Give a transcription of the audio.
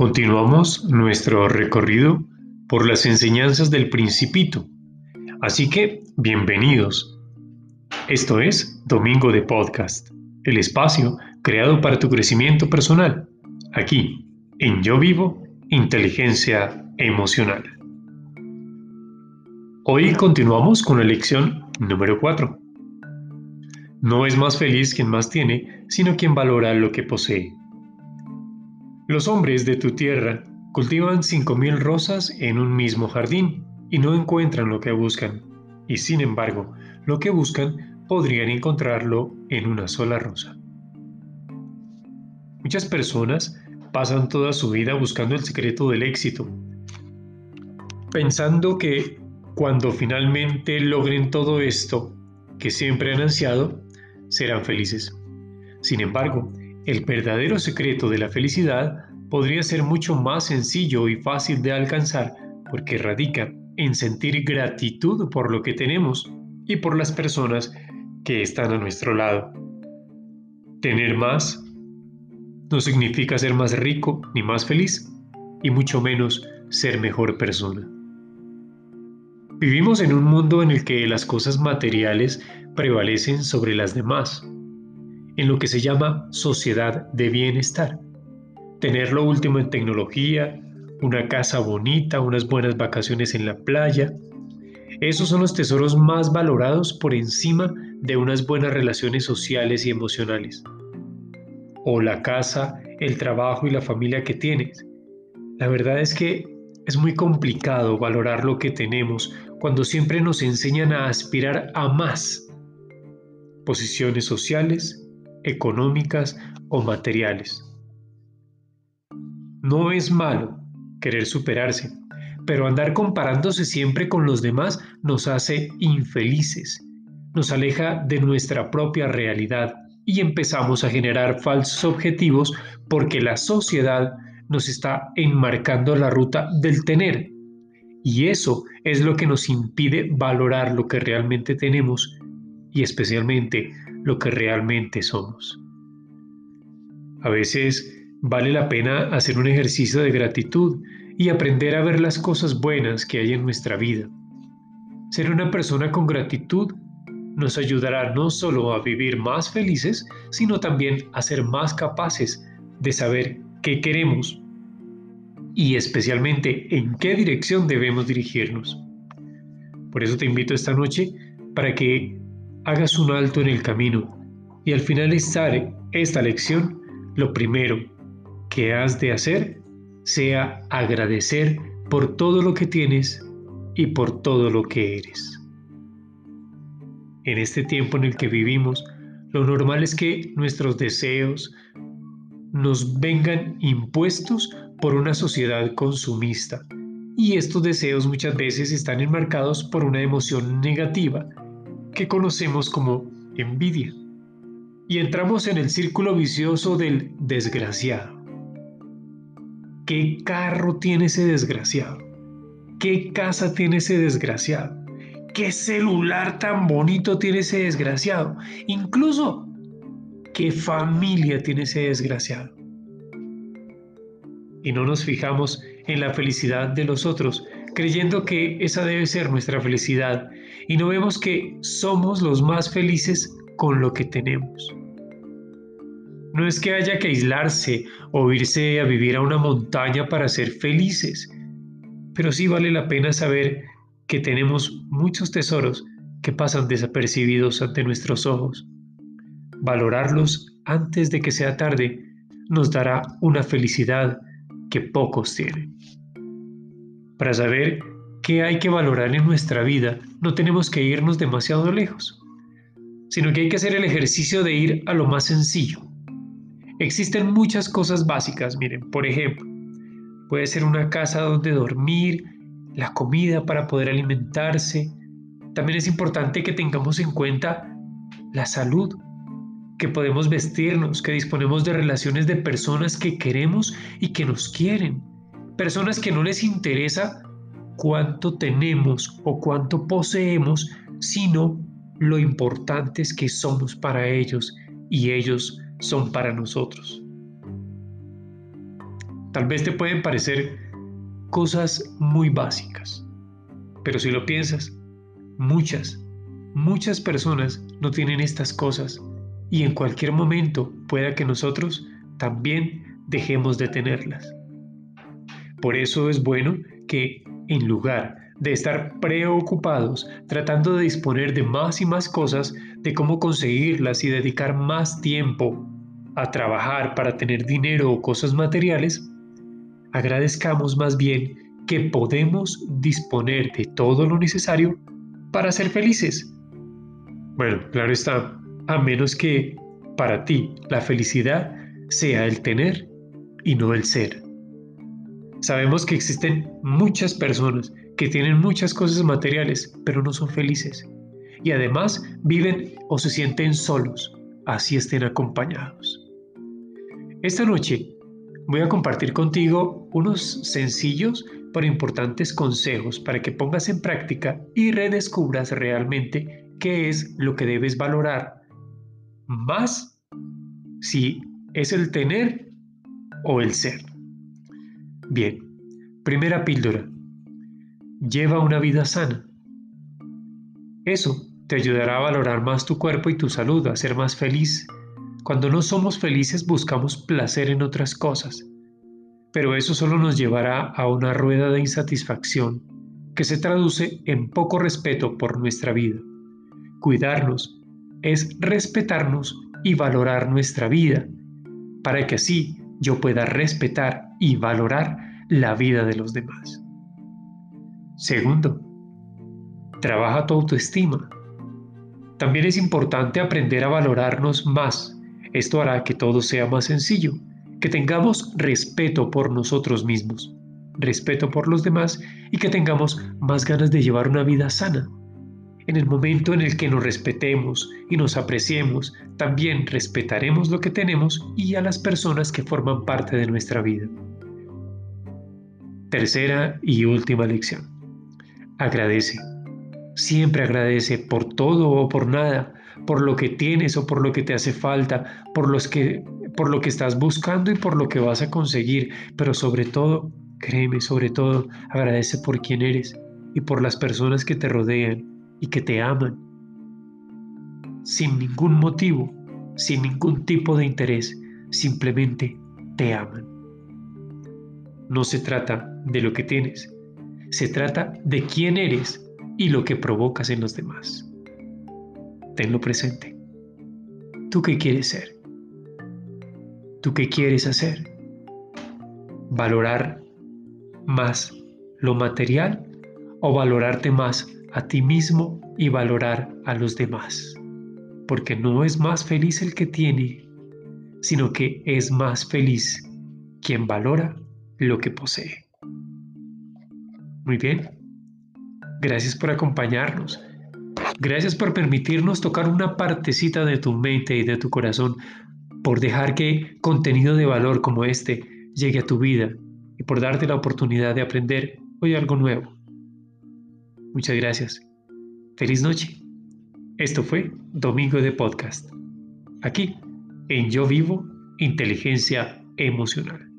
Continuamos nuestro recorrido por las enseñanzas del principito. Así que, bienvenidos. Esto es Domingo de Podcast, el espacio creado para tu crecimiento personal, aquí, en Yo Vivo, Inteligencia Emocional. Hoy continuamos con la lección número 4. No es más feliz quien más tiene, sino quien valora lo que posee. Los hombres de tu tierra cultivan cinco mil rosas en un mismo jardín y no encuentran lo que buscan, y sin embargo, lo que buscan podrían encontrarlo en una sola rosa. Muchas personas pasan toda su vida buscando el secreto del éxito, pensando que cuando finalmente logren todo esto que siempre han ansiado, serán felices. Sin embargo, el verdadero secreto de la felicidad podría ser mucho más sencillo y fácil de alcanzar porque radica en sentir gratitud por lo que tenemos y por las personas que están a nuestro lado. Tener más no significa ser más rico ni más feliz, y mucho menos ser mejor persona. Vivimos en un mundo en el que las cosas materiales prevalecen sobre las demás en lo que se llama sociedad de bienestar. Tener lo último en tecnología, una casa bonita, unas buenas vacaciones en la playa. Esos son los tesoros más valorados por encima de unas buenas relaciones sociales y emocionales. O la casa, el trabajo y la familia que tienes. La verdad es que es muy complicado valorar lo que tenemos cuando siempre nos enseñan a aspirar a más. Posiciones sociales, económicas o materiales. No es malo querer superarse, pero andar comparándose siempre con los demás nos hace infelices, nos aleja de nuestra propia realidad y empezamos a generar falsos objetivos porque la sociedad nos está enmarcando la ruta del tener. Y eso es lo que nos impide valorar lo que realmente tenemos y especialmente lo que realmente somos. A veces vale la pena hacer un ejercicio de gratitud y aprender a ver las cosas buenas que hay en nuestra vida. Ser una persona con gratitud nos ayudará no solo a vivir más felices, sino también a ser más capaces de saber qué queremos y especialmente en qué dirección debemos dirigirnos. Por eso te invito esta noche para que hagas un alto en el camino y al finalizar esta lección, lo primero que has de hacer sea agradecer por todo lo que tienes y por todo lo que eres. En este tiempo en el que vivimos, lo normal es que nuestros deseos nos vengan impuestos por una sociedad consumista y estos deseos muchas veces están enmarcados por una emoción negativa que conocemos como envidia. Y entramos en el círculo vicioso del desgraciado. ¿Qué carro tiene ese desgraciado? ¿Qué casa tiene ese desgraciado? ¿Qué celular tan bonito tiene ese desgraciado? Incluso, ¿qué familia tiene ese desgraciado? Y no nos fijamos en la felicidad de los otros, creyendo que esa debe ser nuestra felicidad y no vemos que somos los más felices con lo que tenemos. No es que haya que aislarse o irse a vivir a una montaña para ser felices, pero sí vale la pena saber que tenemos muchos tesoros que pasan desapercibidos ante nuestros ojos. Valorarlos antes de que sea tarde nos dará una felicidad que pocos tienen. Para saber qué hay que valorar en nuestra vida, no tenemos que irnos demasiado lejos, sino que hay que hacer el ejercicio de ir a lo más sencillo. Existen muchas cosas básicas, miren, por ejemplo, puede ser una casa donde dormir, la comida para poder alimentarse. También es importante que tengamos en cuenta la salud, que podemos vestirnos, que disponemos de relaciones de personas que queremos y que nos quieren, personas que no les interesa cuánto tenemos o cuánto poseemos, sino lo importantes que somos para ellos y ellos son para nosotros. Tal vez te pueden parecer cosas muy básicas, pero si lo piensas, muchas, muchas personas no tienen estas cosas y en cualquier momento pueda que nosotros también dejemos de tenerlas. Por eso es bueno que en lugar de estar preocupados tratando de disponer de más y más cosas, de cómo conseguirlas y dedicar más tiempo a trabajar para tener dinero o cosas materiales, agradezcamos más bien que podemos disponer de todo lo necesario para ser felices. Bueno, claro está, a menos que para ti la felicidad sea el tener y no el ser. Sabemos que existen muchas personas que tienen muchas cosas materiales, pero no son felices. Y además viven o se sienten solos, así estén acompañados. Esta noche voy a compartir contigo unos sencillos pero importantes consejos para que pongas en práctica y redescubras realmente qué es lo que debes valorar más si es el tener o el ser. Bien, primera píldora. Lleva una vida sana. Eso te ayudará a valorar más tu cuerpo y tu salud, a ser más feliz. Cuando no somos felices buscamos placer en otras cosas, pero eso solo nos llevará a una rueda de insatisfacción que se traduce en poco respeto por nuestra vida. Cuidarnos es respetarnos y valorar nuestra vida, para que así yo pueda respetar y valorar la vida de los demás. Segundo, trabaja tu autoestima. También es importante aprender a valorarnos más. Esto hará que todo sea más sencillo, que tengamos respeto por nosotros mismos, respeto por los demás y que tengamos más ganas de llevar una vida sana. En el momento en el que nos respetemos y nos apreciemos, también respetaremos lo que tenemos y a las personas que forman parte de nuestra vida. Tercera y última lección. Agradece. Siempre agradece por todo o por nada, por lo que tienes o por lo que te hace falta, por, los que, por lo que estás buscando y por lo que vas a conseguir, pero sobre todo, créeme, sobre todo, agradece por quien eres y por las personas que te rodean y que te aman, sin ningún motivo, sin ningún tipo de interés, simplemente te aman. No se trata de lo que tienes, se trata de quién eres y lo que provocas en los demás. Tenlo presente. ¿Tú qué quieres ser? ¿Tú qué quieres hacer? ¿Valorar más lo material o valorarte más a ti mismo y valorar a los demás? Porque no es más feliz el que tiene, sino que es más feliz quien valora lo que posee. Muy bien. Gracias por acompañarnos. Gracias por permitirnos tocar una partecita de tu mente y de tu corazón, por dejar que contenido de valor como este llegue a tu vida y por darte la oportunidad de aprender hoy algo nuevo. Muchas gracias. Feliz noche. Esto fue Domingo de Podcast. Aquí, en Yo Vivo, Inteligencia Emocional.